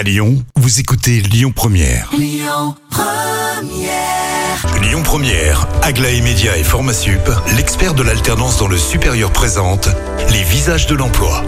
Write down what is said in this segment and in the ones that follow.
À Lyon, vous écoutez Lyon Première. Lyon Première, Aglaé Média et Formasup, l'expert de l'alternance dans le supérieur présente les visages de l'emploi.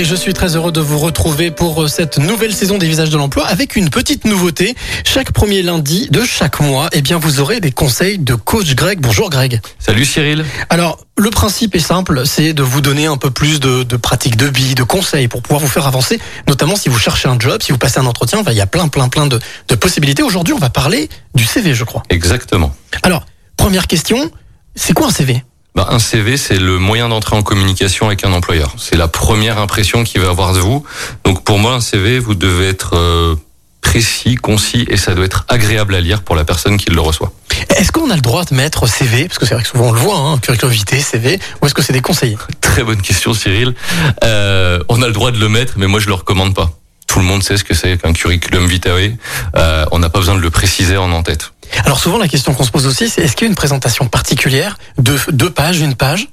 Et je suis très heureux de vous retrouver pour euh, cette nouvelle saison des visages de l'emploi avec une petite nouveauté. Chaque premier lundi de chaque mois, eh bien, vous aurez des conseils de coach Greg. Bonjour Greg. Salut Cyril. Alors, le principe est simple, c'est de vous donner un peu plus de, de pratiques de billes, de conseils pour pouvoir vous faire avancer, notamment si vous cherchez un job, si vous passez un entretien, enfin, il y a plein, plein, plein de, de possibilités. Aujourd'hui, on va parler du CV, je crois. Exactement. Alors, première question, c'est quoi un CV Bah, un CV, c'est le moyen d'entrer en communication avec un employeur. C'est la première impression qu'il va avoir de vous. Donc pour moi, un CV, vous devez être euh, précis, concis et ça doit être agréable à lire pour la personne qui le reçoit. Est-ce qu'on a le droit de mettre CV Parce que c'est vrai que souvent on le voit, hein, curriculum vitae, CV, ou est-ce que c'est déconseillé Très bonne question Cyril. Euh, on a le droit de le mettre, mais moi je le recommande pas. Tout le monde sait ce que c'est qu'un curriculum vitae. Euh, on n'a pas besoin de le préciser en en-tête. Alors souvent la question qu'on se pose aussi, c'est est-ce qu'il y a une présentation particulière de deux pages, une page?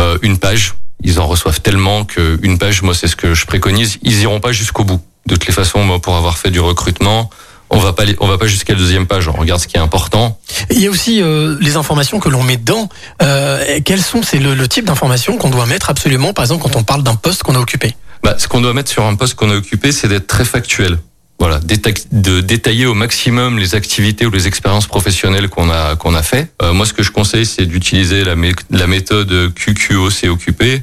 Euh, une page, ils en reçoivent tellement que une page, moi c'est ce que je préconise. Ils iront pas jusqu'au bout. De toutes les façons, moi pour avoir fait du recrutement, on va pas, on va pas jusqu'à la deuxième page. On regarde ce qui est important. Il y a aussi euh, les informations que l'on met dedans. Euh, quels sont c'est le, le type d'informations qu'on doit mettre absolument, par exemple quand on parle d'un poste qu'on a occupé? Bah, ce qu'on doit mettre sur un poste qu'on a occupé, c'est d'être très factuel. Voilà, déta- de détailler au maximum les activités ou les expériences professionnelles qu'on a qu'on a fait. Euh, moi, ce que je conseille, c'est d'utiliser la, mé- la méthode QQO, c'est occupé,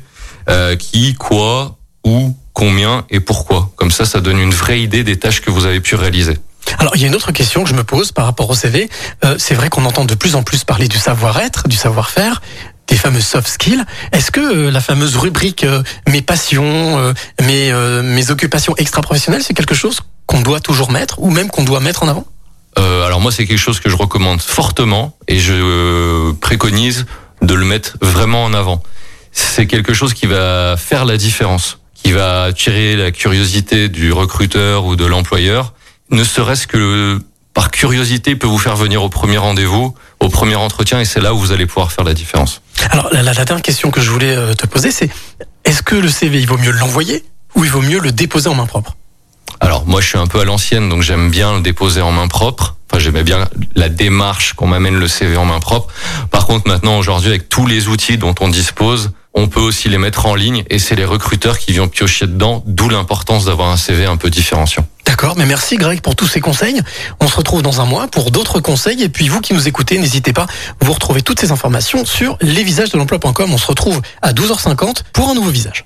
euh, qui, quoi, où, combien et pourquoi. Comme ça, ça donne une vraie idée des tâches que vous avez pu réaliser. Alors il y a une autre question que je me pose par rapport au CV. Euh, c'est vrai qu'on entend de plus en plus parler du savoir-être, du savoir-faire, des fameux soft skills. Est-ce que euh, la fameuse rubrique euh, mes passions, euh, mes euh, mes occupations extra-professionnelles, c'est quelque chose qu'on doit toujours mettre ou même qu'on doit mettre en avant Euh, alors moi, c'est quelque chose que je recommande fortement et je euh, préconise de le mettre vraiment en avant. C'est quelque chose qui va faire la différence, qui va attirer la curiosité du recruteur ou de l'employeur, ne serait-ce que par curiosité, il peut vous faire venir au premier rendez-vous, au premier entretien, et c'est là où vous allez pouvoir faire la différence. Alors la, la- la dernière question que je voulais euh, te poser, c'est est-ce que le CV il vaut mieux l'envoyer ou il vaut mieux le déposer en main propre? Alors moi je suis un peu à l'ancienne donc j'aime bien le déposer en main propre. Enfin j'aimais bien la démarche qu'on m'amène le CV en main propre. Par contre maintenant aujourd'hui avec tous les outils dont on dispose, on peut aussi les mettre en ligne et c'est les recruteurs qui viennent piocher dedans, d'où l'importance d'avoir un CV un peu différenciant. D'accord, mais merci Greg pour tous ces conseils. On se retrouve dans un mois pour d'autres conseils. Et puis vous qui nous écoutez, n'hésitez pas, vous retrouvez toutes ces informations sur lesvisagesdelemploi.com. On se retrouve à 12h50 pour un nouveau visage.